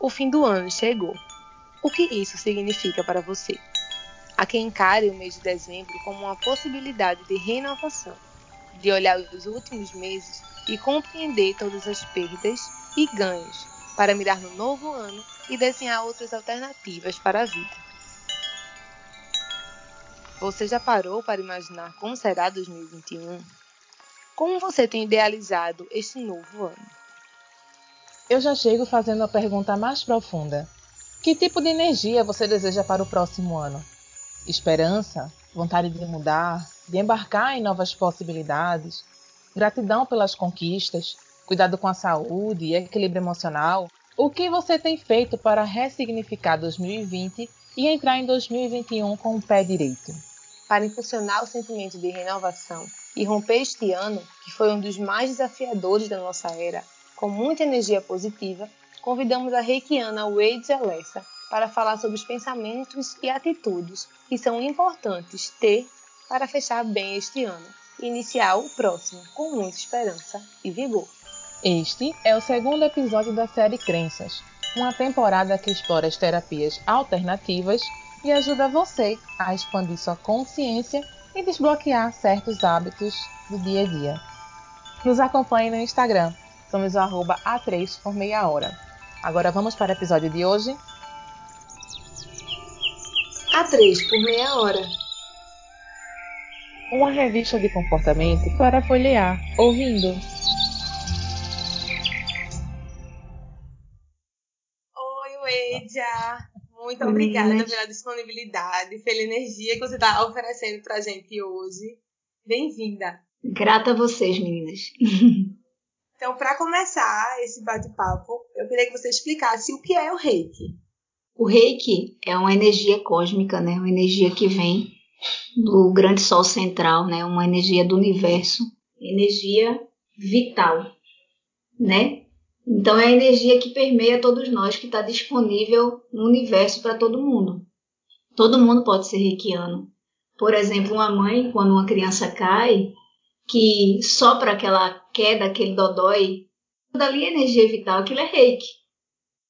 o fim do ano chegou. O que isso significa para você? Há quem encare o mês de dezembro como uma possibilidade de renovação, de olhar os últimos meses e compreender todas as perdas e ganhos, para mirar no novo ano e desenhar outras alternativas para a vida. Você já parou para imaginar como será 2021? Como você tem idealizado este novo ano? Eu já chego fazendo a pergunta mais profunda. Que tipo de energia você deseja para o próximo ano? Esperança? Vontade de mudar? De embarcar em novas possibilidades? Gratidão pelas conquistas? Cuidado com a saúde e equilíbrio emocional? O que você tem feito para ressignificar 2020 e entrar em 2021 com o pé direito? Para impulsionar o sentimento de renovação e romper este ano, que foi um dos mais desafiadores da nossa era, com muita energia positiva, convidamos a reikiana Wade Alessa para falar sobre os pensamentos e atitudes que são importantes ter para fechar bem este ano e iniciar o próximo com muita esperança e vigor. Este é o segundo episódio da série Crenças, uma temporada que explora as terapias alternativas e ajuda você a expandir sua consciência e desbloquear certos hábitos do dia a dia. Nos acompanhe no Instagram, somos o arroba A3 por meia hora. Agora vamos para o episódio de hoje? A3 por meia hora. Uma revista de comportamento para folhear, ouvindo. Oi, Wedia! Muito obrigada pela disponibilidade, pela energia que você está oferecendo para a gente hoje. Bem-vinda! Grata a vocês, meninas. Então, para começar esse bate-papo, eu queria que você explicasse o que é o reiki. O reiki é uma energia cósmica, né? Uma energia que vem do grande sol central, né? Uma energia do universo, energia vital, né? Então é a energia que permeia todos nós, que está disponível no universo para todo mundo. Todo mundo pode ser reikiano. Por exemplo, uma mãe, quando uma criança cai, que sopra aquela queda, aquele dodói, dali é energia vital, aquilo é reiki.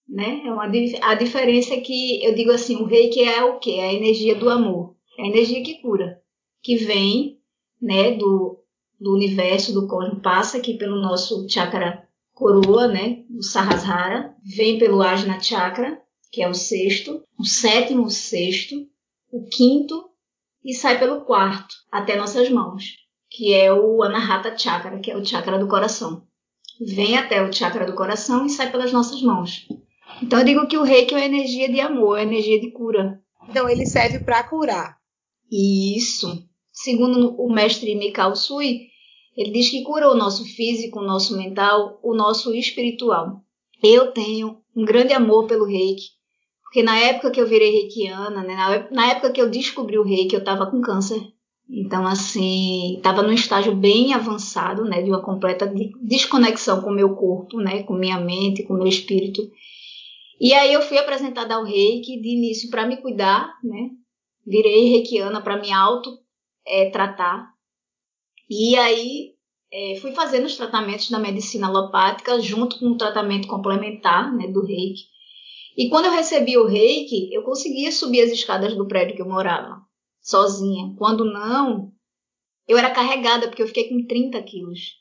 Né? É uma, a diferença é que eu digo assim, o reiki é o que? É a energia do amor, é a energia que cura, que vem né, do, do universo, do cosmos, passa aqui pelo nosso chakra coroa, né, o Sahasrara, vem pelo Ajna Chakra, que é o sexto, o sétimo, o sexto, o quinto e sai pelo quarto, até nossas mãos que é o Anahata Chakra, que é o chakra do coração. Vem até o chakra do coração e sai pelas nossas mãos. Então eu digo que o reiki é uma energia de amor, é energia de cura. Então ele serve para curar. Isso. Segundo o mestre Mikao Sui, ele diz que cura o nosso físico, o nosso mental, o nosso espiritual. Eu tenho um grande amor pelo reiki, porque na época que eu virei reikiana, né, na época que eu descobri o reiki, eu estava com câncer então, assim, estava num estágio bem avançado, né, de uma completa desconexão com o meu corpo, né, com minha mente, com o meu espírito. E aí eu fui apresentada ao reiki de início para me cuidar, né, virei reikiana para me auto é. E aí é, fui fazendo os tratamentos da medicina alopática junto com o tratamento complementar, né, do reiki. E quando eu recebi o reiki, eu conseguia subir as escadas do prédio que eu morava sozinha. Quando não, eu era carregada, porque eu fiquei com 30 quilos.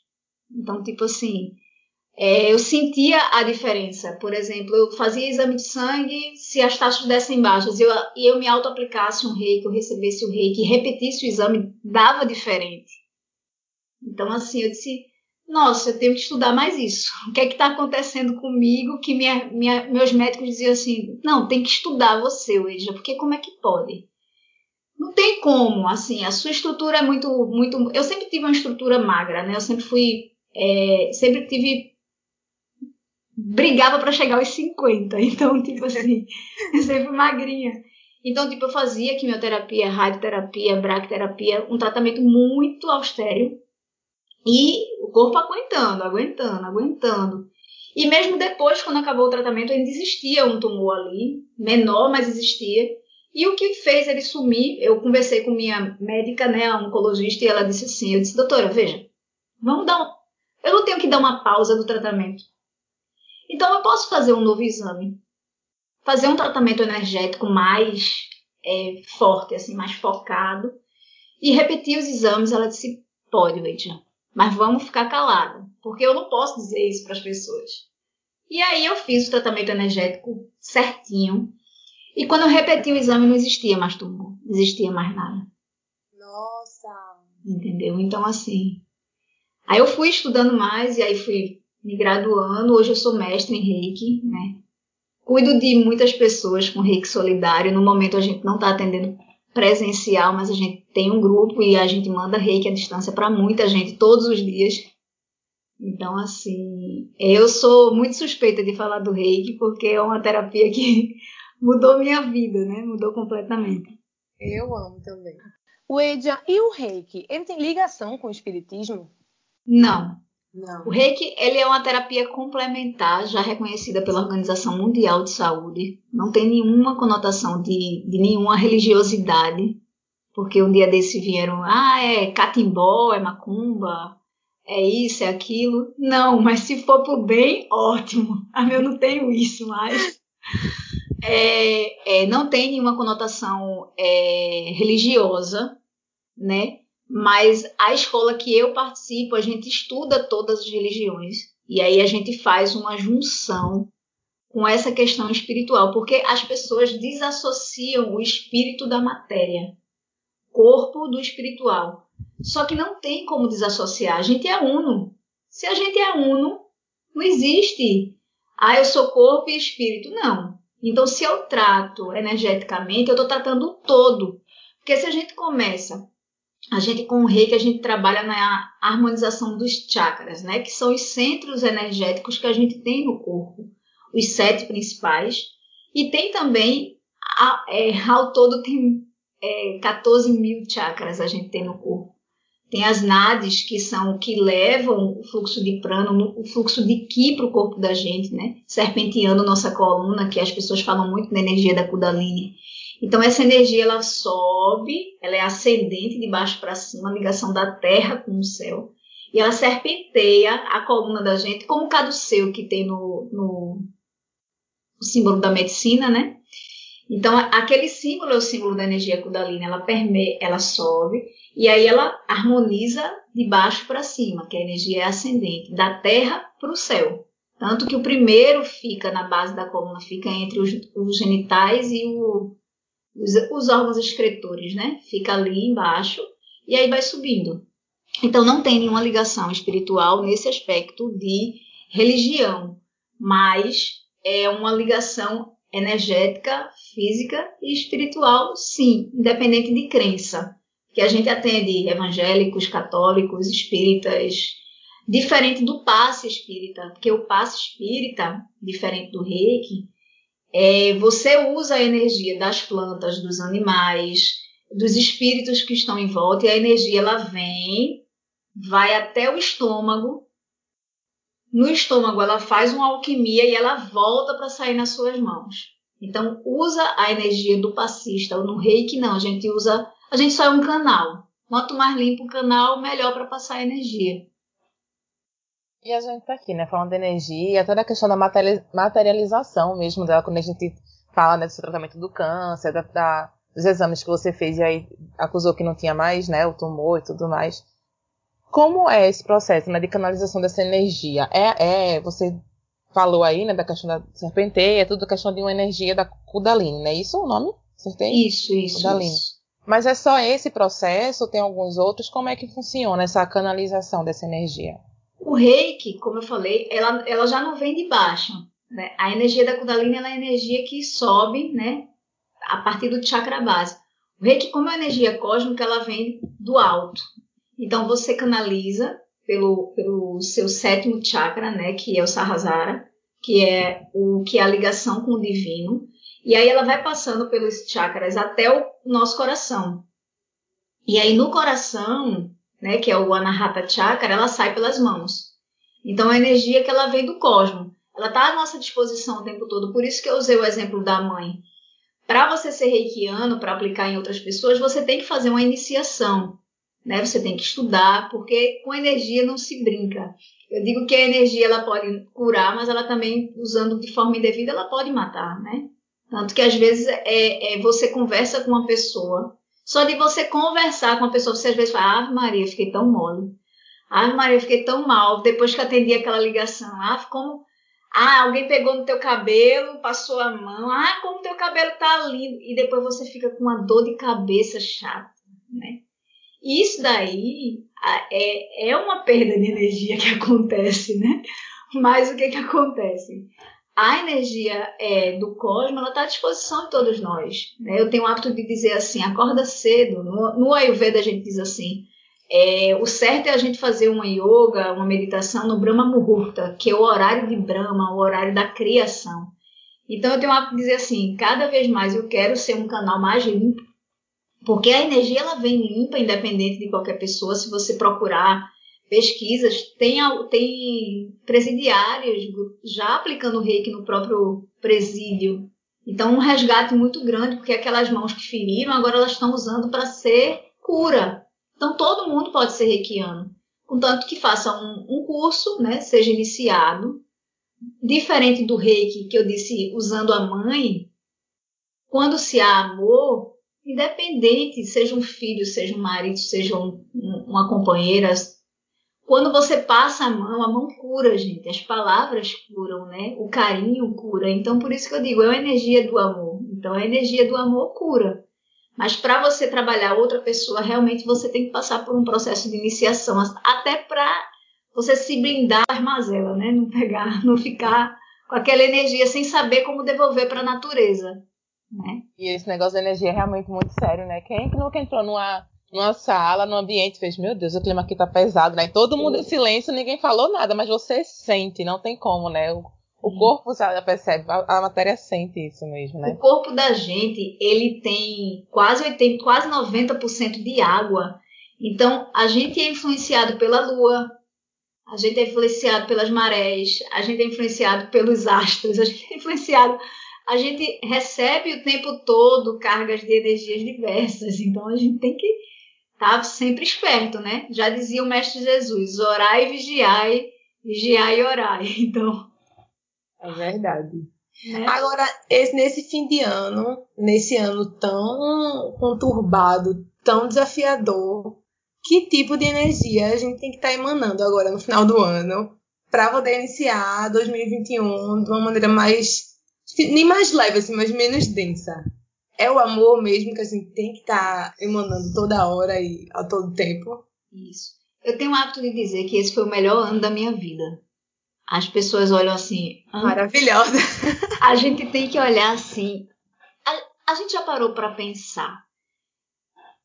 Então, tipo assim, é, eu sentia a diferença. Por exemplo, eu fazia exame de sangue, se as taxas dessem baixas e eu, eu me auto-aplicasse um reiki, eu recebesse o reiki repetisse o exame, dava diferente. Então, assim, eu disse, nossa, eu tenho que estudar mais isso. O que é que está acontecendo comigo que minha, minha, meus médicos diziam assim, não, tem que estudar você, Weija, porque como é que pode? Não tem como, assim, a sua estrutura é muito, muito. Eu sempre tive uma estrutura magra, né? Eu sempre fui, é, sempre tive, brigava para chegar aos 50, então, tipo assim, eu sempre fui magrinha. Então, tipo, eu fazia quimioterapia, radioterapia, bracterapia, um tratamento muito austero e o corpo aguentando, aguentando, aguentando. E mesmo depois, quando acabou o tratamento, ainda existia um tumor ali, menor, mas existia. E o que fez ele sumir, eu conversei com minha médica, né, a oncologista, e ela disse assim, eu disse, doutora, veja, vamos dar um... Eu não tenho que dar uma pausa do tratamento. Então eu posso fazer um novo exame. fazer um tratamento energético mais é, forte, assim, mais focado, e repetir os exames. Ela disse: pode, Leitinha, mas vamos ficar calada, porque eu não posso dizer isso para as pessoas. E aí eu fiz o tratamento energético certinho. E quando eu repeti o exame, não existia mais tumor, não existia mais nada. Nossa! Entendeu? Então, assim. Aí eu fui estudando mais e aí fui me graduando. Hoje eu sou mestre em reiki, né? Cuido de muitas pessoas com reiki solidário. No momento a gente não está atendendo presencial, mas a gente tem um grupo e a gente manda reiki à distância para muita gente todos os dias. Então, assim, eu sou muito suspeita de falar do reiki porque é uma terapia que mudou minha vida, né? Mudou completamente. Eu amo também. O Edja e o reiki, ele tem ligação com o espiritismo? Não. Não. O reiki ele é uma terapia complementar, já reconhecida pela Organização Mundial de Saúde. Não tem nenhuma conotação de, de nenhuma religiosidade, porque um dia desse vieram, ah, é catimbó, é macumba, é isso, é aquilo. Não, mas se for pro bem, ótimo. Ah, eu não tenho isso mais. É, é, não tem nenhuma conotação é, religiosa, né? Mas a escola que eu participo, a gente estuda todas as religiões e aí a gente faz uma junção com essa questão espiritual, porque as pessoas desassociam o espírito da matéria, corpo do espiritual. Só que não tem como desassociar. A gente é uno. Se a gente é uno, não existe. Ah, eu sou corpo e espírito. Não. Então, se eu trato energeticamente, eu estou tratando o todo. Porque se a gente começa a gente com o reiki a gente trabalha na harmonização dos chakras, né, que são os centros energéticos que a gente tem no corpo, os sete principais, e tem também, é, ao todo tem é, 14 mil chakras a gente tem no corpo. Tem as nadis, que são que levam o fluxo de prana, o fluxo de ki para o corpo da gente, né? Serpenteando nossa coluna, que as pessoas falam muito da energia da Kundalini. Então essa energia ela sobe, ela é ascendente de baixo para cima, a ligação da terra com o céu. E ela serpenteia a coluna da gente, como o caduceu que tem no, no, no símbolo da medicina, né? Então, aquele símbolo é o símbolo da energia Kundalini, ela permeia, ela sobe e aí ela harmoniza de baixo para cima, que a energia é ascendente, da terra para o céu. Tanto que o primeiro fica na base da coluna, fica entre os, os genitais e o, os, os órgãos excretores, né? Fica ali embaixo e aí vai subindo. Então não tem nenhuma ligação espiritual nesse aspecto de religião, mas é uma ligação energética, física e espiritual, sim, independente de crença. Que a gente atende evangélicos, católicos, espíritas, diferente do passe espírita, porque o passe espírita, diferente do reiki, é, você usa a energia das plantas, dos animais, dos espíritos que estão em volta, e a energia ela vem, vai até o estômago. No estômago ela faz uma alquimia e ela volta para sair nas suas mãos. Então usa a energia do passista, no reiki não, a gente usa, a gente só é um canal. Quanto mais limpo o canal, melhor para passar a energia. E a gente tá aqui, né, falando de energia, toda a questão da materialização mesmo dela, quando a gente fala né, desse tratamento do câncer, da, da, dos exames que você fez e aí acusou que não tinha mais, né, o tumor e tudo mais. Como é esse processo, né, de canalização dessa energia? É, é você falou aí, né, da questão da serpenteia, tudo questão de uma energia da Kundalini, né? Isso é o nome? Acertei? Isso, isso. Kundalini. Isso. Mas é só esse processo? Tem alguns outros? Como é que funciona essa canalização dessa energia? O reiki, como eu falei, ela, ela já não vem de baixo. Né? A energia da Kundalini é a energia que sobe né, a partir do chakra base. O reiki, como é energia cósmica, ela vem do alto. Então você canaliza pelo, pelo seu sétimo chakra, né, que é o Sahasrara, que é o que é a ligação com o divino. E aí ela vai passando pelos chakras até o nosso coração. E aí no coração né, que é o Anahata Chakra, ela sai pelas mãos. Então, a energia que ela vem do cosmos, ela está à nossa disposição o tempo todo. Por isso que eu usei o exemplo da mãe. Para você ser reikiano, para aplicar em outras pessoas, você tem que fazer uma iniciação. Né? Você tem que estudar, porque com energia não se brinca. Eu digo que a energia ela pode curar, mas ela também, usando de forma indevida, ela pode matar, né? Tanto que às vezes é, é, você conversa com uma pessoa, só de você conversar com uma pessoa, você às vezes fala, Ave Maria, fiquei tão mole. Ave Maria, fiquei tão mal depois que atendi aquela ligação. Ah, como. Ah, alguém pegou no teu cabelo, passou a mão. Ah, como teu cabelo tá lindo. E depois você fica com uma dor de cabeça chata, né? Isso daí é, é uma perda de energia que acontece, né? Mas o que que acontece? a energia é, do cosmos está à disposição de todos nós. Né? Eu tenho o hábito de dizer assim, acorda cedo. No, no Ayurveda a gente diz assim, é, o certo é a gente fazer uma yoga, uma meditação no Brahma Muhurta, que é o horário de Brahma, o horário da criação. Então eu tenho o hábito de dizer assim, cada vez mais eu quero ser um canal mais limpo, porque a energia ela vem limpa, independente de qualquer pessoa. Se você procurar pesquisas, tem, tem presidiários já aplicando reiki no próprio presídio. Então, um resgate muito grande, porque aquelas mãos que feriram, agora elas estão usando para ser cura. Então, todo mundo pode ser reikiano. Contanto que faça um, um curso, né, seja iniciado. Diferente do reiki que eu disse, usando a mãe, quando se há amor, independente, seja um filho, seja um marido, seja um, uma companheira, quando você passa a mão, a mão cura, gente. As palavras curam, né? O carinho cura. Então, por isso que eu digo, é uma energia do amor. Então, a energia do amor cura. Mas para você trabalhar outra pessoa, realmente você tem que passar por um processo de iniciação, até para você se blindar das né? Não pegar, não ficar com aquela energia sem saber como devolver para a natureza, né? E esse negócio da energia é realmente muito sério, né? Quem que nunca entrou numa numa sala, num ambiente, fez, meu Deus, o clima aqui tá pesado, né? todo mundo em silêncio, ninguém falou nada, mas você sente, não tem como, né? O, o corpo já percebe, a, a, matéria sente isso mesmo, né? O corpo da gente, ele tem quase 80, quase 90% de água. Então, a gente é influenciado pela lua, a gente é influenciado pelas marés, a gente é influenciado pelos astros, a gente é influenciado a gente recebe o tempo todo cargas de energias diversas, então a gente tem que tá sempre esperto, né? Já dizia o Mestre Jesus: orai e vigiai, vigiai e orai. Então. É verdade. Né? Agora, esse, nesse fim de ano, nesse ano tão conturbado, tão desafiador, que tipo de energia a gente tem que estar tá emanando agora no final do ano para poder iniciar 2021 de uma maneira mais. Nem mais leve, assim, mas menos densa? é o amor mesmo que a gente tem que estar tá emanando toda hora e a todo tempo. Isso. Eu tenho o hábito de dizer que esse foi o melhor ano da minha vida. As pessoas olham assim. Ah, Maravilhosa. A gente tem que olhar assim. A, a gente já parou para pensar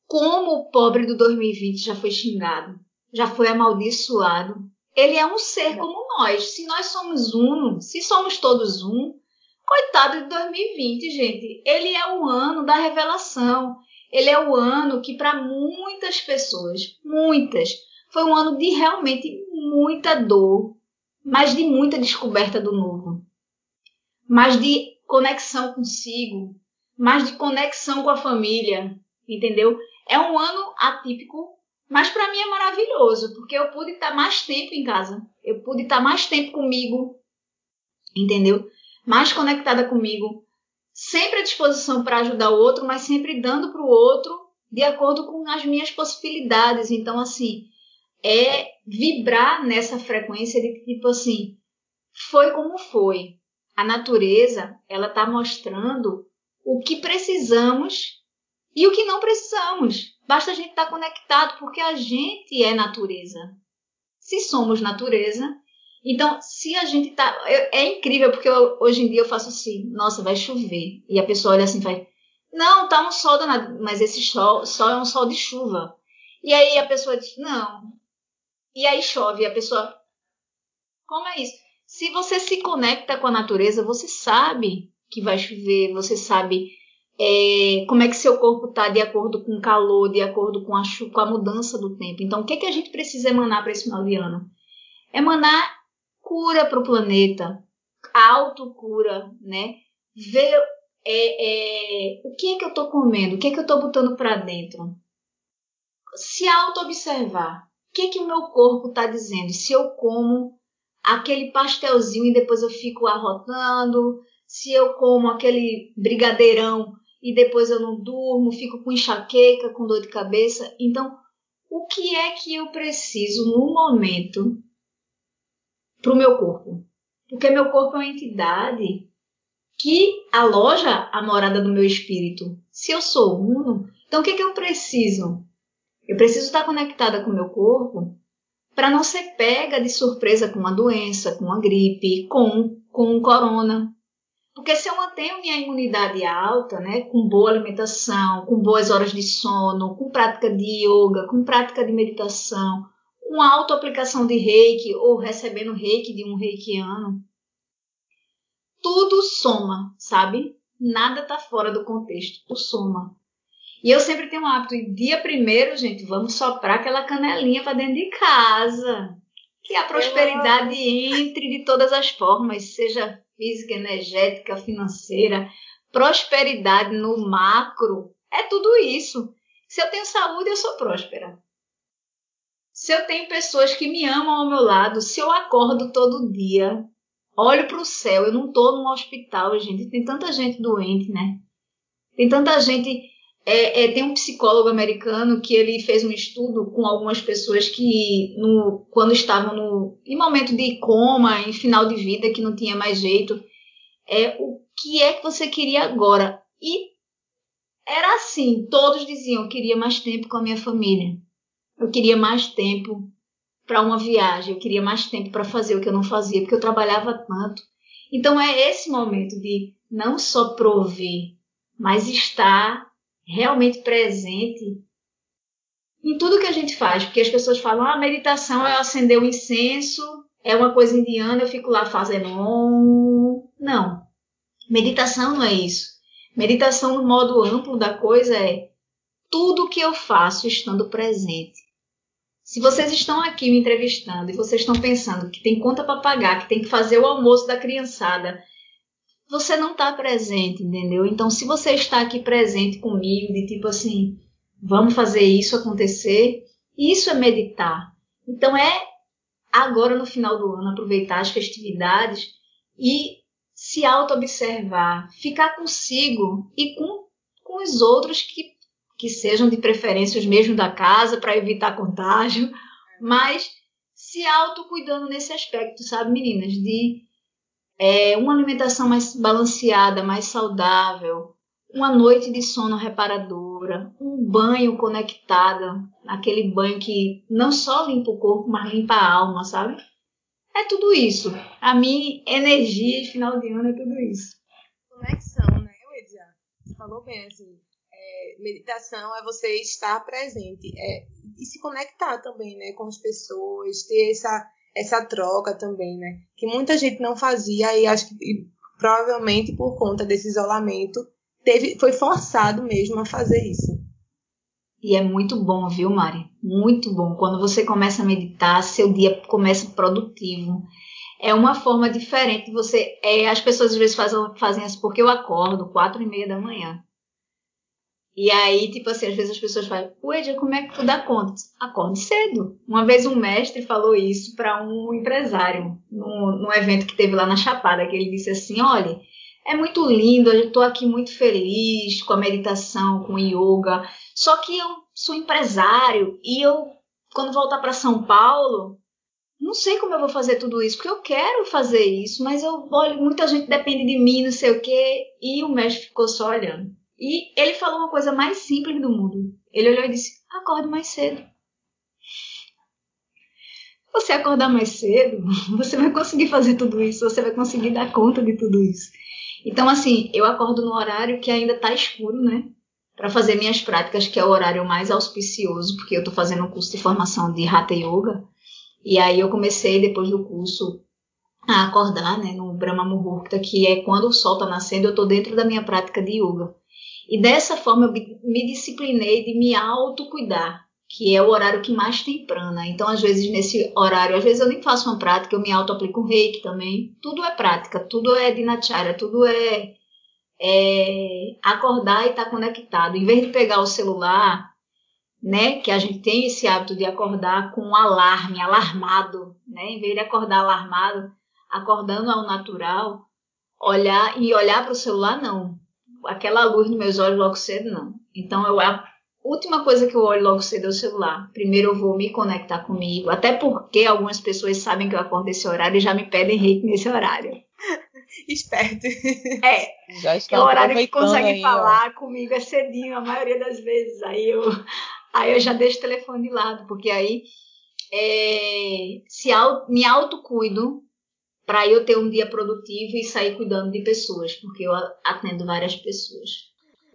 como o pobre do 2020 já foi xingado, já foi amaldiçoado. Ele é um ser como nós. Se nós somos um, se somos todos um, Coitado de 2020, gente. Ele é o ano da revelação. Ele é o ano que, para muitas pessoas, muitas, foi um ano de realmente muita dor, mas de muita descoberta do novo, mas de conexão consigo, mais de conexão com a família, entendeu? É um ano atípico, mas para mim é maravilhoso, porque eu pude estar mais tempo em casa, eu pude estar mais tempo comigo, entendeu? Mais conectada comigo, sempre à disposição para ajudar o outro, mas sempre dando para o outro de acordo com as minhas possibilidades. Então, assim, é vibrar nessa frequência de tipo assim, foi como foi. A natureza, ela está mostrando o que precisamos e o que não precisamos. Basta a gente estar tá conectado, porque a gente é natureza. Se somos natureza, então, se a gente tá. É, é incrível, porque eu, hoje em dia eu faço assim, nossa, vai chover. E a pessoa olha assim e faz, não, tá um sol danado, mas esse sol, sol é um sol de chuva. E aí a pessoa diz, não. E aí chove, e a pessoa. Como é isso? Se você se conecta com a natureza, você sabe que vai chover, você sabe é, como é que seu corpo está de acordo com o calor, de acordo com a, com a mudança do tempo. Então, o que, é que a gente precisa emanar para esse final de ano? Emanar cura para o planeta, autocura, né? Ver é, é, o que é que eu estou comendo, o que é que eu estou botando para dentro. Se auto-observar, o que é que o meu corpo está dizendo? Se eu como aquele pastelzinho e depois eu fico arrotando, se eu como aquele brigadeirão e depois eu não durmo, fico com enxaqueca, com dor de cabeça. Então, o que é que eu preciso no momento para o meu corpo? Porque meu corpo é uma entidade que aloja a morada do meu espírito. Se eu sou uno, então o que, é que eu preciso? Eu preciso estar conectada com o meu corpo para não ser pega de surpresa com uma doença, com uma gripe, com, com um corona. Porque se eu mantenho minha imunidade alta, né, com boa alimentação, com boas horas de sono, com prática de yoga, com prática de meditação, com auto-aplicação de reiki ou recebendo reiki de um reikiano, tudo soma, sabe? Nada tá fora do contexto, tudo soma. E eu sempre tenho um hábito, dia primeiro, gente, vamos soprar aquela canelinha para dentro de casa. Que a prosperidade entre de todas as formas, seja física, energética, financeira, prosperidade no macro, é tudo isso. Se eu tenho saúde, eu sou próspera. Se eu tenho pessoas que me amam ao meu lado, se eu acordo todo dia, olho para o céu, eu não estou num hospital, gente. Tem tanta gente doente, né? Tem tanta gente. É, é, tem um psicólogo americano que ele fez um estudo com algumas pessoas que, no, quando estavam no, em momento de coma, em final de vida, que não tinha mais jeito, é o que é que você queria agora? E era assim, todos diziam, queria mais tempo com a minha família. Eu queria mais tempo para uma viagem, eu queria mais tempo para fazer o que eu não fazia, porque eu trabalhava tanto. Então é esse momento de não só prover, mas estar realmente presente em tudo que a gente faz, porque as pessoas falam: "Ah, meditação é acender o incenso, é uma coisa indiana, eu fico lá fazendo". Não. Meditação não é isso. Meditação no modo amplo da coisa é tudo que eu faço estando presente. Se vocês estão aqui me entrevistando e vocês estão pensando que tem conta para pagar, que tem que fazer o almoço da criançada, você não está presente, entendeu? Então, se você está aqui presente comigo, de tipo assim, vamos fazer isso acontecer, isso é meditar. Então, é agora no final do ano aproveitar as festividades e se auto-observar, ficar consigo e com, com os outros que que sejam de preferência os mesmos da casa para evitar contágio, mas se autocuidando nesse aspecto, sabe, meninas? De é, uma alimentação mais balanceada, mais saudável, uma noite de sono reparadora, um banho conectada, aquele banho que não só limpa o corpo, mas limpa a alma, sabe? É tudo isso. A minha energia de final de ano é tudo isso. Conexão, né, Edja? Você falou bem, assim meditação é você estar presente é, e se conectar também, né, com as pessoas, ter essa, essa troca também, né, que muita gente não fazia e acho que e, provavelmente por conta desse isolamento teve, foi forçado mesmo a fazer isso. E é muito bom, viu, Mari? Muito bom. Quando você começa a meditar, seu dia começa produtivo. É uma forma diferente. Você, é, as pessoas às vezes fazem, fazem isso porque eu acordo quatro e meia da manhã. E aí, tipo assim, às vezes as pessoas falam, Ué, como é que tu dá conta? Acorde cedo. Uma vez um mestre falou isso para um empresário, num, num evento que teve lá na Chapada, que ele disse assim, olha, é muito lindo, eu estou aqui muito feliz com a meditação, com o yoga, só que eu sou empresário e eu, quando voltar para São Paulo, não sei como eu vou fazer tudo isso, porque eu quero fazer isso, mas eu olho, muita gente depende de mim, não sei o quê, e o mestre ficou só olhando. E ele falou uma coisa mais simples do mundo. Ele olhou e disse: acorde mais cedo. Você acordar mais cedo, você vai conseguir fazer tudo isso, você vai conseguir dar conta de tudo isso. Então, assim, eu acordo no horário que ainda está escuro, né? Para fazer minhas práticas, que é o horário mais auspicioso, porque eu estou fazendo um curso de formação de Hatha Yoga. E aí eu comecei, depois do curso, a acordar, né, no Brahma Muhurta, que é quando o sol está nascendo, eu estou dentro da minha prática de yoga. E dessa forma eu me disciplinei de me autocuidar, que é o horário que mais tem prana. Então, às vezes, nesse horário, às vezes eu nem faço uma prática, eu me auto-aplico um reiki também. Tudo é prática, tudo é dinacharya, tudo é, é acordar e estar tá conectado. Em vez de pegar o celular, né, que a gente tem esse hábito de acordar com um alarme, alarmado, né, em vez de acordar alarmado, acordando ao natural, olhar e olhar para o celular, não. Aquela luz nos meus olhos logo cedo, não. Então, eu, a última coisa que eu olho logo cedo é o celular. Primeiro eu vou me conectar comigo, até porque algumas pessoas sabem que eu acordo nesse horário e já me pedem reiki nesse horário. Esperto. É. Já É o horário que consegue aí, falar comigo é cedinho, a maioria das vezes. Aí eu, aí eu já deixo o telefone de lado, porque aí é, se me autocuido para eu ter um dia produtivo e sair cuidando de pessoas, porque eu atendo várias pessoas.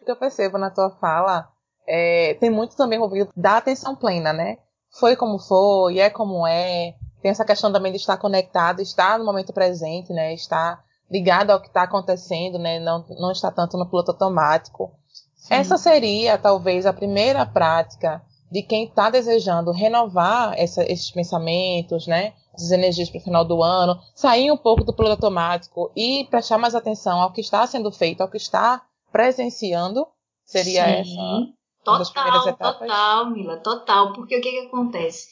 O que eu percebo na tua fala é, tem muito também envolvido da atenção plena, né? Foi como foi, é como é. Tem essa questão também de estar conectado, estar no momento presente, né? Estar ligado ao que está acontecendo, né? Não, não estar tanto no piloto automático. Sim. Essa seria, talvez, a primeira prática de quem está desejando renovar essa, esses pensamentos, né? Essas energias para o final do ano, sair um pouco do piloto automático e prestar mais atenção ao que está sendo feito, ao que está presenciando. Seria Sim. essa Total, total, Mila, total. Porque o que, que acontece?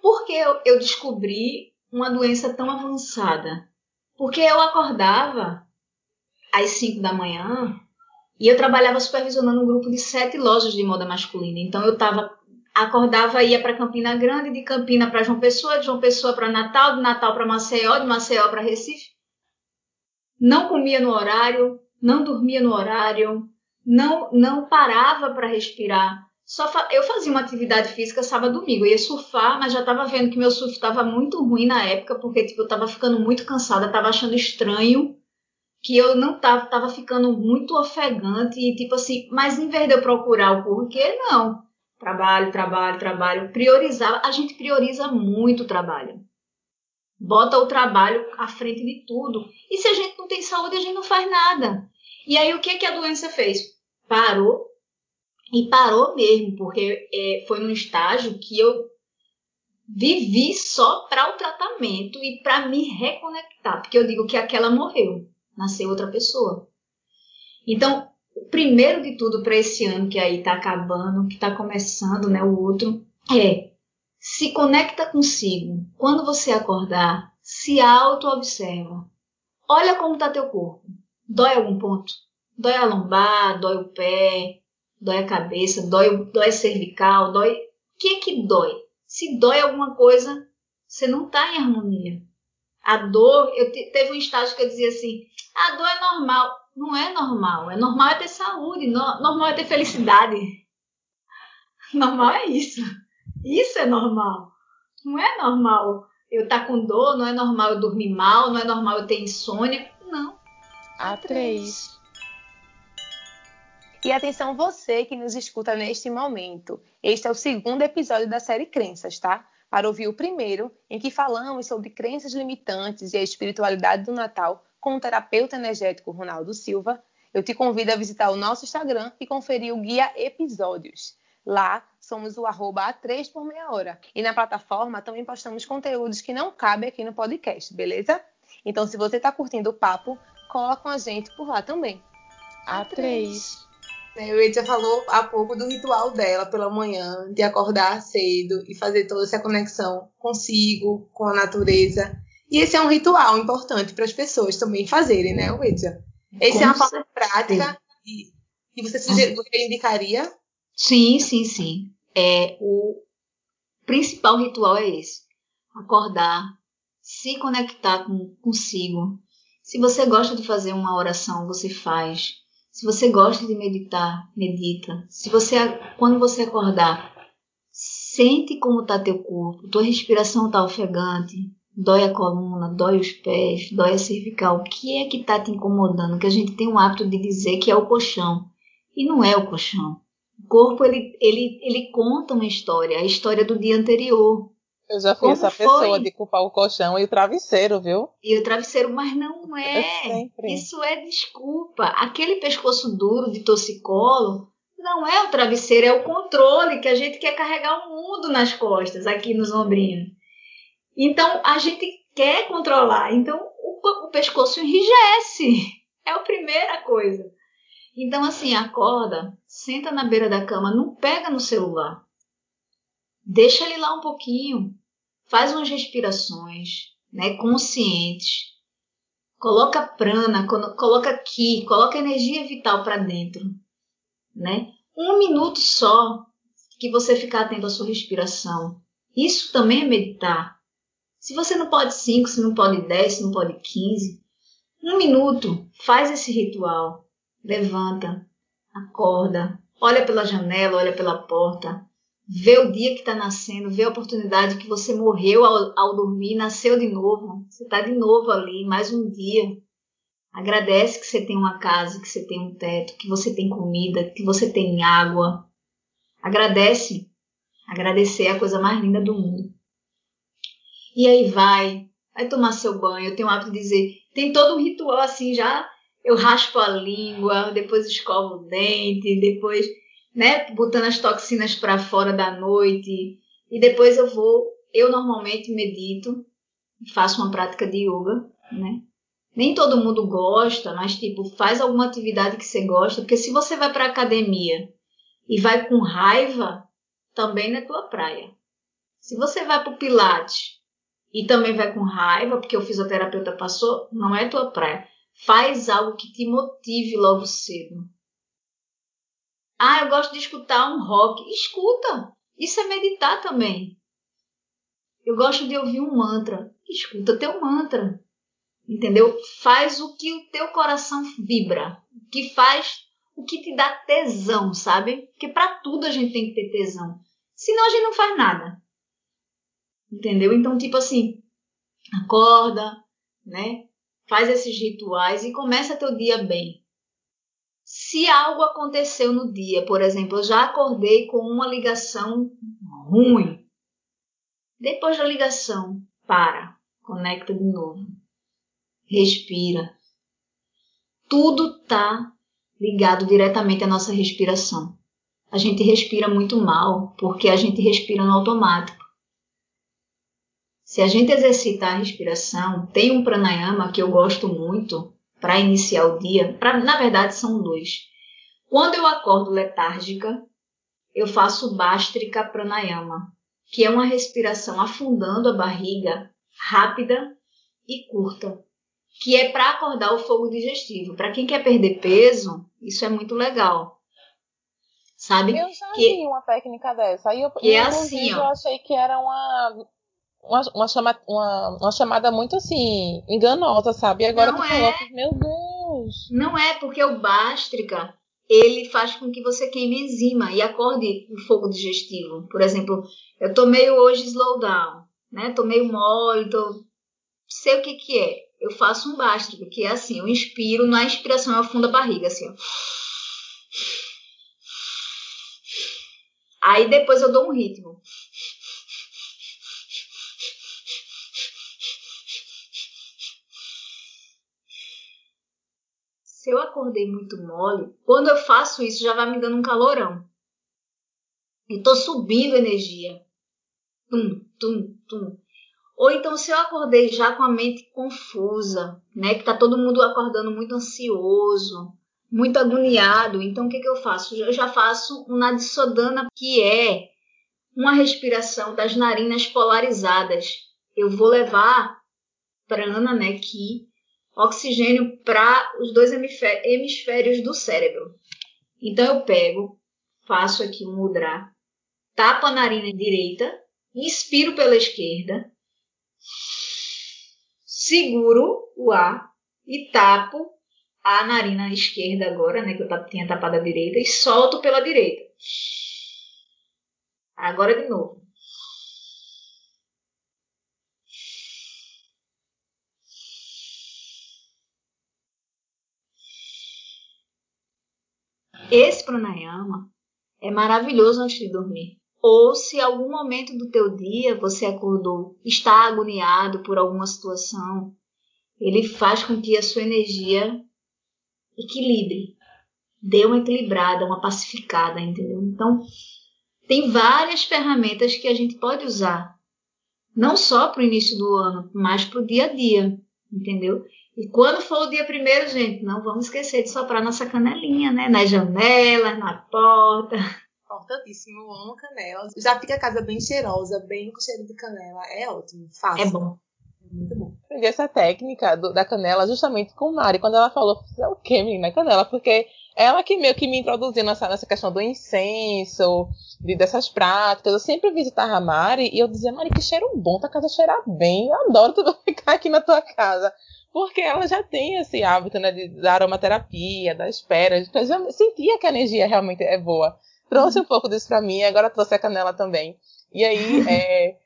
Porque eu, eu descobri uma doença tão avançada. Porque eu acordava às 5 da manhã e eu trabalhava supervisionando um grupo de sete lojas de moda masculina. Então eu tava, acordava ia para Campina Grande, de Campina para João Pessoa, de João Pessoa para Natal, de Natal para Maceió, de Maceió para Recife. Não comia no horário, não dormia no horário, não não parava para respirar. Só fa eu fazia uma atividade física sábado e domingo. Eu ia surfar, mas já estava vendo que meu surf estava muito ruim na época, porque tipo, eu estava ficando muito cansada, estava achando estranho que eu não tava, tava ficando muito ofegante e tipo assim, mas em vez de eu procurar o porquê, não. Trabalho, trabalho, trabalho, priorizar, a gente prioriza muito o trabalho. Bota o trabalho à frente de tudo. E se a gente não tem saúde, a gente não faz nada. E aí o que que a doença fez? Parou e parou mesmo, porque é, foi num estágio que eu vivi só para o tratamento e para me reconectar, porque eu digo que aquela morreu, nasceu outra pessoa. Então, o primeiro de tudo para esse ano que aí está acabando, que está começando, né, o outro, é se conecta consigo. Quando você acordar, se auto-observa. Olha como está teu corpo. Dói algum ponto? Dói a lombar, dói o pé, dói a cabeça, dói, dói a cervical, dói. O que é que dói? Se dói alguma coisa, você não está em harmonia. A dor, eu te, teve um estágio que eu dizia assim: a dor é normal. Não é normal. É normal é ter saúde, no, normal é ter felicidade. Normal é isso. Isso é normal. Não é normal eu estar tá com dor, não é normal eu dormir mal, não é normal eu ter insônia. Não. A três. E atenção você que nos escuta neste momento. Este é o segundo episódio da série Crenças, tá? para ouvir o primeiro, em que falamos sobre crenças limitantes e a espiritualidade do Natal com o terapeuta energético Ronaldo Silva, eu te convido a visitar o nosso Instagram e conferir o guia Episódios. Lá somos o arroba A3 por meia hora. E na plataforma também postamos conteúdos que não cabem aqui no podcast, beleza? Então, se você está curtindo o papo, cola com a gente por lá também. A3. É, o Edson falou há pouco do ritual dela pela manhã, de acordar cedo e fazer toda essa conexão consigo, com a natureza. E esse é um ritual importante para as pessoas também fazerem, né, Edson? Essa é uma forma prática que você, indicaria? Sim, sim, sim. É, o principal ritual é esse: acordar, se conectar com, consigo. Se você gosta de fazer uma oração, você faz. Se você gosta de meditar, medita. Se você, quando você acordar, sente como está teu corpo. Tua respiração está ofegante. Dói a coluna, dói os pés, dói a cervical. O que é que está te incomodando? Que a gente tem o hábito de dizer que é o colchão. E não é o colchão. O corpo, ele, ele, ele conta uma história, a história do dia anterior. Eu já fui Como essa foi? pessoa de culpar o colchão e o travesseiro, viu? E o travesseiro, mas não é. Isso é desculpa. Aquele pescoço duro de torcicolo não é o travesseiro, é o controle que a gente quer carregar o mundo nas costas, aqui nos ombrinhos. Então a gente quer controlar. Então o, o pescoço enrijece. É a primeira coisa. Então, assim, acorda, senta na beira da cama, não pega no celular. Deixa ele lá um pouquinho. Faz umas respirações, né, conscientes. Coloca prana, coloca aqui, coloca energia vital para dentro, né? Um minuto só que você ficar atento à sua respiração. Isso também é meditar. Se você não pode 5, se não pode 10, se não pode 15, um minuto, faz esse ritual. Levanta, acorda, olha pela janela, olha pela porta, vê o dia que está nascendo, vê a oportunidade que você morreu ao, ao dormir, nasceu de novo. Você está de novo ali, mais um dia. Agradece que você tem uma casa, que você tem um teto, que você tem comida, que você tem água. Agradece. Agradecer é a coisa mais linda do mundo. E aí vai, vai tomar seu banho. Eu tenho o hábito de dizer, tem todo um ritual assim já. Eu raspo a língua, depois escovo o dente, depois, né, botando as toxinas para fora da noite. E depois eu vou, eu normalmente medito, faço uma prática de yoga, né? Nem todo mundo gosta, mas tipo, faz alguma atividade que você gosta, porque se você vai para academia e vai com raiva, também não é tua praia. Se você vai para o Pilates e também vai com raiva, porque o fisioterapeuta passou, não é tua praia. Faz algo que te motive logo cedo. Ah, eu gosto de escutar um rock. Escuta! Isso é meditar também. Eu gosto de ouvir um mantra. Escuta teu mantra. Entendeu? Faz o que o teu coração vibra. O que faz o que te dá tesão, sabe? Porque para tudo a gente tem que ter tesão. Senão a gente não faz nada. Entendeu? Então, tipo assim, acorda, né? Faz esses rituais e começa teu dia bem. Se algo aconteceu no dia, por exemplo, eu já acordei com uma ligação ruim. Depois da ligação, para, conecta de novo. Respira. Tudo tá ligado diretamente à nossa respiração. A gente respira muito mal porque a gente respira no automático. Se a gente exercitar a respiração, tem um pranayama que eu gosto muito para iniciar o dia. Pra, na verdade, são dois. Quando eu acordo letárgica, eu faço Bastrika Pranayama, que é uma respiração afundando a barriga, rápida e curta, que é para acordar o fogo digestivo. Para quem quer perder peso, isso é muito legal. Sabe? Eu já que, vi uma técnica dessa. Aí eu, que é assim, ó. eu achei que era uma uma, uma, chama, uma, uma chamada muito assim, enganosa, sabe? E agora não tu é. coloca, meu Deus. Não é, porque o bástrica, ele faz com que você queime enzima e acorde o fogo digestivo. Por exemplo, eu tô meio hoje slowdown, né? Tô meio mole, tô... sei o que que é. Eu faço um bástrica, que é assim, eu inspiro, na inspiração eu afundo a barriga, assim, ó. Aí depois eu dou um ritmo. Se eu acordei muito mole, quando eu faço isso já vai me dando um calorão. E tô subindo energia. Tum, tum, tum. Ou então se eu acordei já com a mente confusa, né, que tá todo mundo acordando muito ansioso, muito agoniado, então o que, que eu faço? Eu já faço um nadisodana, que é uma respiração das narinas polarizadas. Eu vou levar prana, né, que oxigênio para os dois hemisférios do cérebro. Então eu pego, faço aqui um mudra, tapo a narina direita, inspiro pela esquerda, seguro o ar e tapo a narina esquerda agora, né, que eu tinha tapado a direita, e solto pela direita. Agora de novo. Esse pranayama é maravilhoso antes de dormir. Ou se algum momento do teu dia você acordou, está agoniado por alguma situação, ele faz com que a sua energia equilibre, dê uma equilibrada, uma pacificada, entendeu? Então, tem várias ferramentas que a gente pode usar, não só para o início do ano, mas para o dia a dia, entendeu? E quando for o dia primeiro, gente, não vamos esquecer de soprar nossa canelinha, né? Nas janelas, na porta. Importantíssimo, eu amo canela. Já fica a casa bem cheirosa, bem com cheiro de canela. É ótimo, fácil. É bom. Muito bom. Aprendi essa técnica do, da canela justamente com Mari, quando ela falou, é o que, menina, canela? Porque ela que meio que me introduziu nessa, nessa questão do incenso, de, dessas práticas. Eu sempre visitava a Mari e eu dizia, Mari, que cheiro bom, tua casa cheirar bem. Eu adoro tu ficar aqui na tua casa. Porque ela já tem esse hábito, né, de, da aromaterapia, da espera. Eu já sentia que a energia realmente é boa. Trouxe um pouco disso pra mim, agora trouxe a canela também. E aí, é,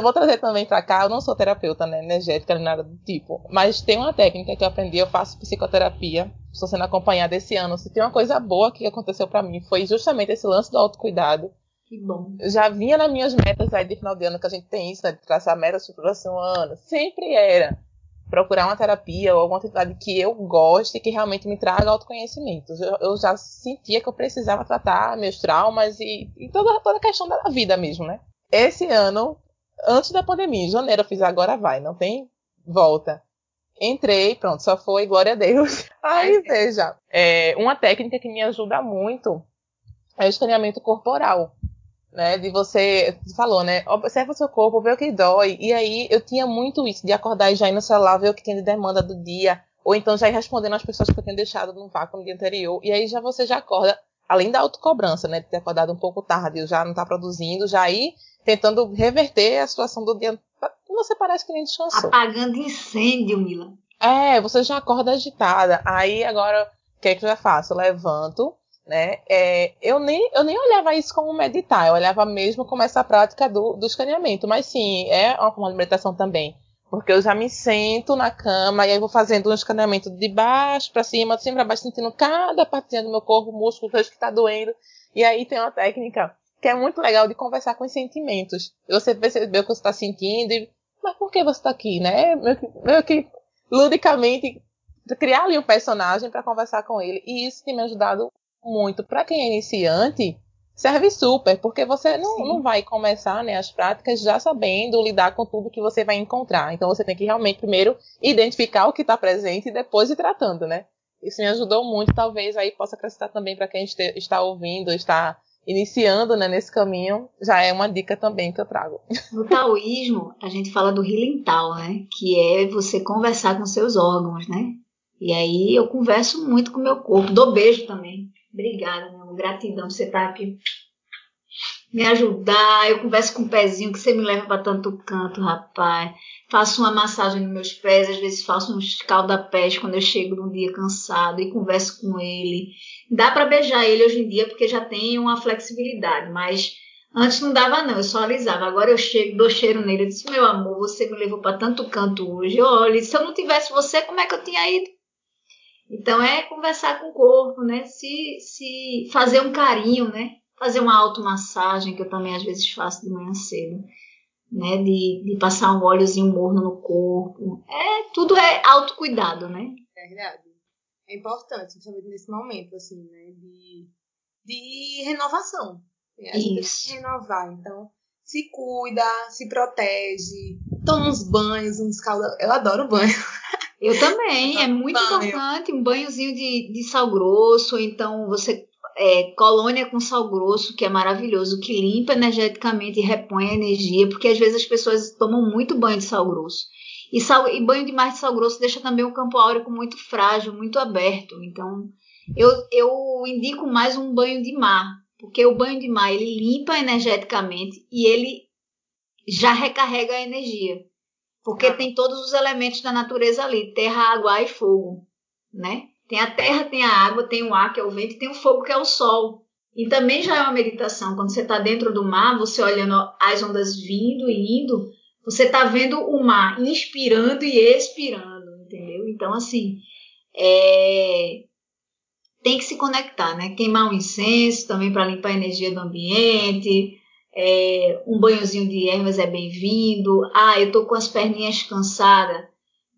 vou trazer também pra cá, eu não sou terapeuta, né, energética, nem nada do tipo. Mas tem uma técnica que eu aprendi, eu faço psicoterapia. Estou sendo acompanhada esse ano. Se tem uma coisa boa que aconteceu para mim, foi justamente esse lance do autocuidado. Que bom. Já vinha nas minhas metas aí de final de ano, que a gente tem isso, né, de traçar metas para o próximo ano. Sempre era procurar uma terapia ou alguma atividade que eu goste e que realmente me traga autoconhecimento. Eu, eu já sentia que eu precisava tratar meus traumas e, e toda, toda a questão da vida mesmo, né? Esse ano, antes da pandemia, em janeiro, eu fiz agora vai, não tem volta. Entrei, pronto, só foi, glória a Deus. Aí, veja, é, uma técnica que me ajuda muito é o escaneamento corporal né? De você, você falou, né? Observa o seu corpo, vê o que dói. E aí eu tinha muito isso, de acordar e já ir no celular, ver o que tinha de demanda do dia. Ou então já ir respondendo às pessoas que eu tinha deixado no vácuo no dia anterior. E aí já você já acorda, além da autocobrança, né? De ter acordado um pouco tarde, já não tá produzindo, já ir tentando reverter a situação do dia. Você parece que nem descansou. Apagando incêndio, Mila. É, você já acorda agitada. Aí agora, o que é que eu já faço? Eu levanto, né? É, eu, nem, eu nem olhava isso como meditar, eu olhava mesmo como essa prática do, do escaneamento. Mas sim, é uma forma de meditação também. Porque eu já me sento na cama e aí vou fazendo um escaneamento de baixo para cima, de cima para baixo, sentindo cada partezinha do meu corpo, músculo, vejo que está doendo. E aí tem uma técnica que é muito legal de conversar com os sentimentos. Você percebeu o que você está sentindo e, mas por que você está aqui, né? Meio que, meio que ludicamente criar ali um personagem para conversar com ele. E isso tem me ajudado muito. Para quem é iniciante, serve super, porque você não, não vai começar né, as práticas já sabendo lidar com tudo que você vai encontrar. Então você tem que realmente primeiro identificar o que está presente e depois ir tratando, né? Isso me ajudou muito, talvez aí possa acrescentar também para quem está ouvindo, está iniciando né, nesse caminho, já é uma dica também que eu trago. No taoísmo, a gente fala do healing Tao, né? Que é você conversar com seus órgãos, né? E aí eu converso muito com o meu corpo, dou beijo também. Obrigada, meu amor. Gratidão por você estar aqui. Me ajudar. Eu converso com o pezinho que você me leva para tanto canto, rapaz. Faço uma massagem nos meus pés, às vezes faço um escalda-pés quando eu chego num dia cansado e converso com ele. Dá para beijar ele hoje em dia porque já tem uma flexibilidade, mas antes não dava não, eu só alisava. Agora eu chego, dou cheiro nele, eu disse: "Meu amor, você me levou para tanto canto hoje. Olha, se eu não tivesse você, como é que eu tinha ido?" Então é conversar com o corpo, né? Se, se fazer um carinho, né? Fazer uma automassagem, que eu também às vezes faço de manhã cedo, né? De, de passar um óleozinho morno no corpo. É, tudo é autocuidado, né? É verdade. É importante, principalmente nesse momento, assim, né? De, de renovação. A gente Isso. tem que renovar. Então, se cuida, se protege, toma uns banhos, uns caldos. Eu adoro banho. Eu também, é muito banho. importante um banhozinho de, de sal grosso, então você é, colônia com sal grosso, que é maravilhoso, que limpa energeticamente e repõe a energia, porque às vezes as pessoas tomam muito banho de sal grosso. E, sal, e banho demais de sal grosso deixa também o campo áureo muito frágil, muito aberto. Então, eu, eu indico mais um banho de mar, porque o banho de mar ele limpa energeticamente e ele já recarrega a energia. Porque tem todos os elementos da natureza ali: terra, água, e fogo, né? Tem a terra, tem a água, tem o ar, que é o vento, e tem o fogo, que é o sol. E também já é uma meditação. Quando você está dentro do mar, você olhando as ondas vindo e indo, você está vendo o mar inspirando e expirando, entendeu? Então, assim, é... tem que se conectar, né? Queimar um incenso também para limpar a energia do ambiente, é, um banhozinho de ervas é bem-vindo. Ah, eu tô com as perninhas cansadas.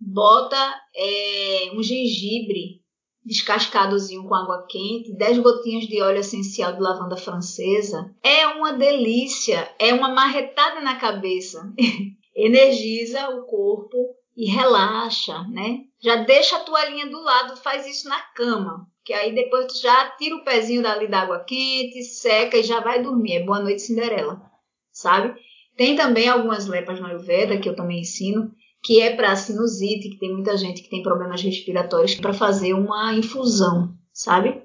Bota é, um gengibre descascadozinho com água quente, 10 gotinhas de óleo essencial de lavanda francesa. É uma delícia, é uma marretada na cabeça. Energiza o corpo e relaxa, né? Já deixa a toalhinha do lado, faz isso na cama que aí depois tu já tira o pezinho dali da água quente, seca e já vai dormir. É boa noite Cinderela, sabe? Tem também algumas lepas no Ayurveda que eu também ensino, que é para sinusite, que tem muita gente que tem problemas respiratórios, para fazer uma infusão, sabe?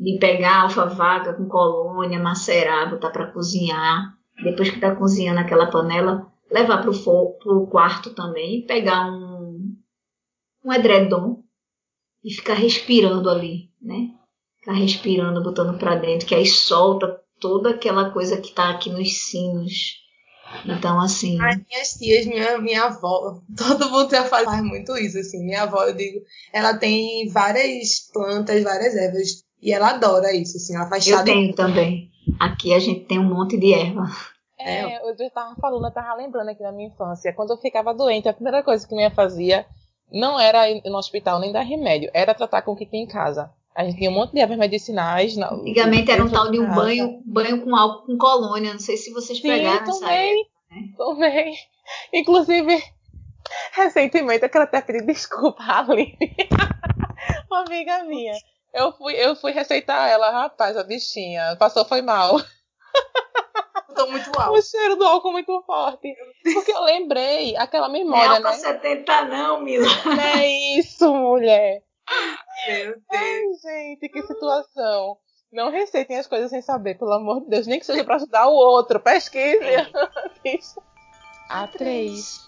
De pegar alfavaca com colônia, macerar, botar para cozinhar. Depois que está cozinhando aquela panela, levar para o quarto também, pegar um, um edredom e ficar respirando ali, né? Ficar respirando, botando para dentro, que aí solta toda aquela coisa que está aqui nos sinos. Então, assim. As minhas tias, minha, minha avó, todo mundo já faz, muito isso, assim. Minha avó, eu digo, ela tem várias plantas, várias ervas, e ela adora isso, assim. Ela faz chá Eu tenho também. Aqui a gente tem um monte de erva. É, é, eu estava falando, eu estava lembrando aqui da minha infância. Quando eu ficava doente, a primeira coisa que minha fazia não era ir no hospital nem dar remédio, era tratar com o que tinha em casa. A gente tinha um monte de ervas medicinais. Antigamente era um tal de um banho, banho com álcool com colônia. Não sei se vocês Sim, pegaram também, essa né? Também. Inclusive, recentemente eu quero até pedir desculpa a Aline, uma amiga minha. Eu fui, eu fui receitar ela, rapaz, a bichinha. Passou, foi mal. Tô muito alto. O cheiro do álcool muito forte. Porque eu lembrei aquela memória, não é né? 70 não, Mila. Não é isso, mulher. Meu Deus. Ai, gente, que situação. Não receitem as coisas sem saber, pelo amor de Deus. Nem que seja para ajudar o outro. Pesquise. A3.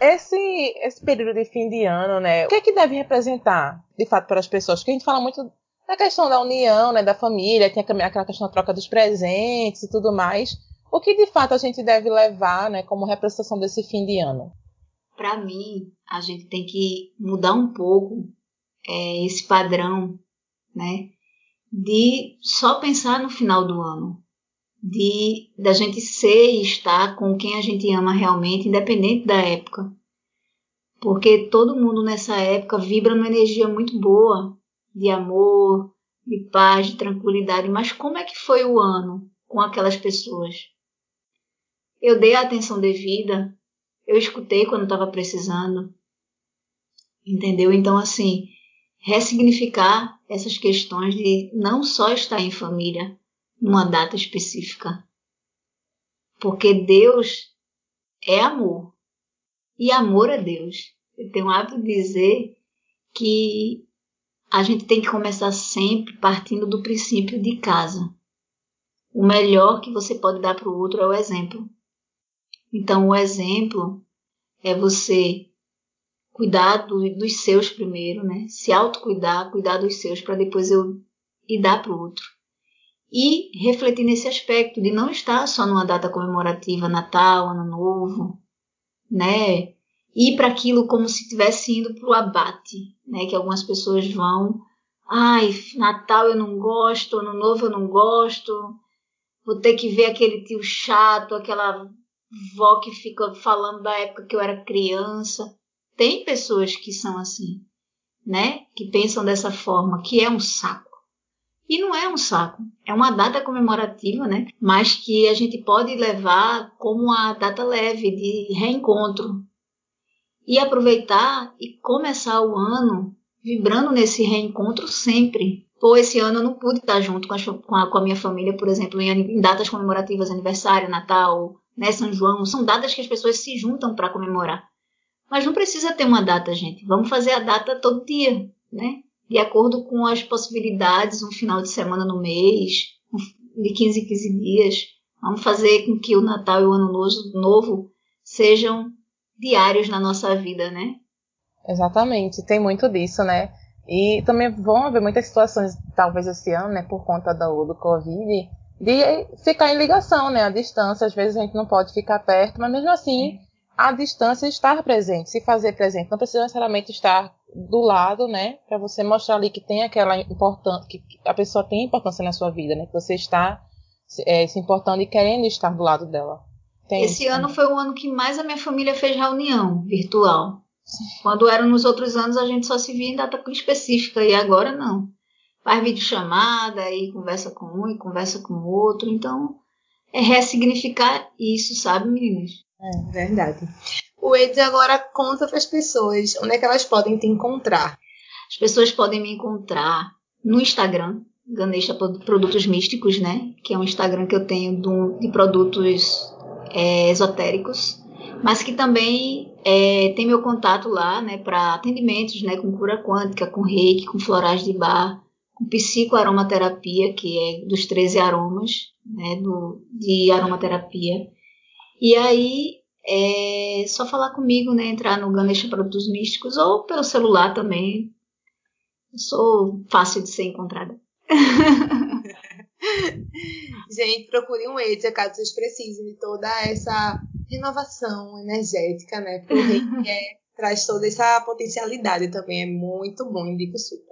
Esse, esse período de fim de ano, né? O que é que deve representar, de fato, para as pessoas? Porque a gente fala muito da questão da união, né? Da família, tem aquela questão da troca dos presentes e tudo mais. O que de fato a gente deve levar, né, como representação desse fim de ano? Para mim, a gente tem que mudar um pouco é, esse padrão, né? De só pensar no final do ano, de da gente ser e estar com quem a gente ama realmente, independente da época. Porque todo mundo nessa época vibra numa energia muito boa, de amor, de paz, de tranquilidade. Mas como é que foi o ano com aquelas pessoas? Eu dei a atenção devida, eu escutei quando estava precisando. Entendeu? Então, assim, ressignificar essas questões de não só estar em família numa data específica. Porque Deus é amor. E amor é Deus. Eu tenho hábito de dizer que a gente tem que começar sempre partindo do princípio de casa. O melhor que você pode dar para o outro é o exemplo. Então, o exemplo é você cuidar do, dos seus primeiro, né? Se autocuidar, cuidar dos seus para depois eu ir dar para o outro. E refletir nesse aspecto de não estar só numa data comemorativa, Natal, Ano Novo, né? Ir para aquilo como se estivesse indo para o abate, né? Que algumas pessoas vão, ai, Natal eu não gosto, Ano Novo eu não gosto, vou ter que ver aquele tio chato, aquela vó que fica falando da época que eu era criança. Tem pessoas que são assim, né? Que pensam dessa forma, que é um saco. E não é um saco, é uma data comemorativa, né? Mas que a gente pode levar como uma data leve de reencontro. E aproveitar e começar o ano vibrando nesse reencontro sempre. Pô, esse ano eu não pude estar junto com a, com a, minha família, por exemplo, em, em datas comemorativas, aniversário, Natal, né, São João, são datas que as pessoas se juntam para comemorar. Mas não precisa ter uma data, gente. Vamos fazer a data todo dia, né? De acordo com as possibilidades, um final de semana no mês, de 15 em 15 dias. Vamos fazer com que o Natal e o Ano Novo sejam diários na nossa vida, né? Exatamente, tem muito disso, né? E também vão haver muitas situações, talvez esse ano, né, por conta do, do Covid, de ficar em ligação, né, à distância. Às vezes a gente não pode ficar perto, mas mesmo assim, à distância, estar presente, se fazer presente. Não precisa necessariamente estar do lado, né, para você mostrar ali que tem aquela importância, que a pessoa tem importância na sua vida, né, que você está é, se importando e querendo estar do lado dela. Tem Esse isso, ano né? foi o ano que mais a minha família fez reunião virtual. Sim. Quando eram nos outros anos, a gente só se via em data específica e agora não faz videochamada e conversa com um e conversa com o outro. Então, é ressignificar isso, sabe, meninas? É verdade. O Ed agora conta para as pessoas onde é que elas podem te encontrar. As pessoas podem me encontrar no Instagram, Ganesha Produtos Místicos, né? Que é um Instagram que eu tenho de produtos é, esotéricos. mas que também é, tem meu contato lá, né, para atendimentos, né, com cura quântica, com reiki, com florais de bar, com psicoaromaterapia, que é dos 13 aromas, né, do, de aromaterapia. E aí, é só falar comigo, né, entrar no Ganesha Produtos Místicos ou pelo celular também. Eu sou fácil de ser encontrada. Gente, procure um Edia caso vocês precisem de toda essa renovação energética, né? Porque é, traz toda essa potencialidade também, é muito bom, indico super.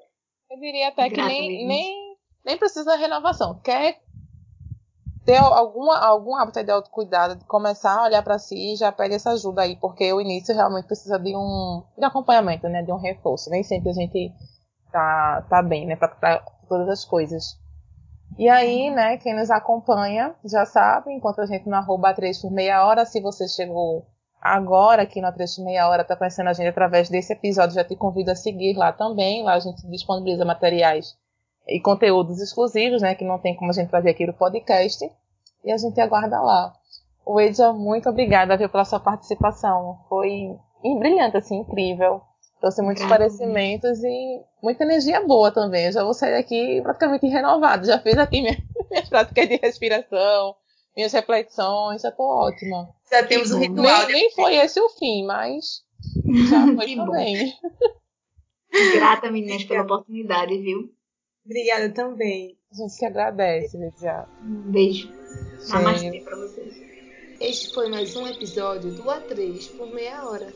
Eu diria até que nem, nem, nem precisa renovação. Quer ter alguma, algum hábito de autocuidado, de começar a olhar para si e já pede essa ajuda aí, porque o início realmente precisa de um de acompanhamento, né? De um reforço. Nem sempre a gente tá, tá bem, né? Para todas as coisas. E aí, né, quem nos acompanha já sabe, encontra a gente no arroba 3 por meia hora. Se você chegou agora aqui no 3 por meia hora, está conhecendo a gente através desse episódio, já te convido a seguir lá também. Lá a gente disponibiliza materiais e conteúdos exclusivos, né, que não tem como a gente trazer aqui no podcast. E a gente aguarda lá. O Edja, muito obrigada viu, pela sua participação. Foi brilhante, assim, incrível. Trouxe muitos esclarecimentos e muita energia boa também. Eu já vou sair daqui praticamente renovado. Já fiz aqui minha, minhas práticas de respiração, minhas reflexões, já tô ótima. Já temos um ritual. Nem, nem foi esse o fim, mas já foi também. Grata, meninas, pela oportunidade, viu? Obrigada também. A gente que agradece, já. Um beijo. Namastê pra vocês. Este foi mais um episódio do A3 por meia hora.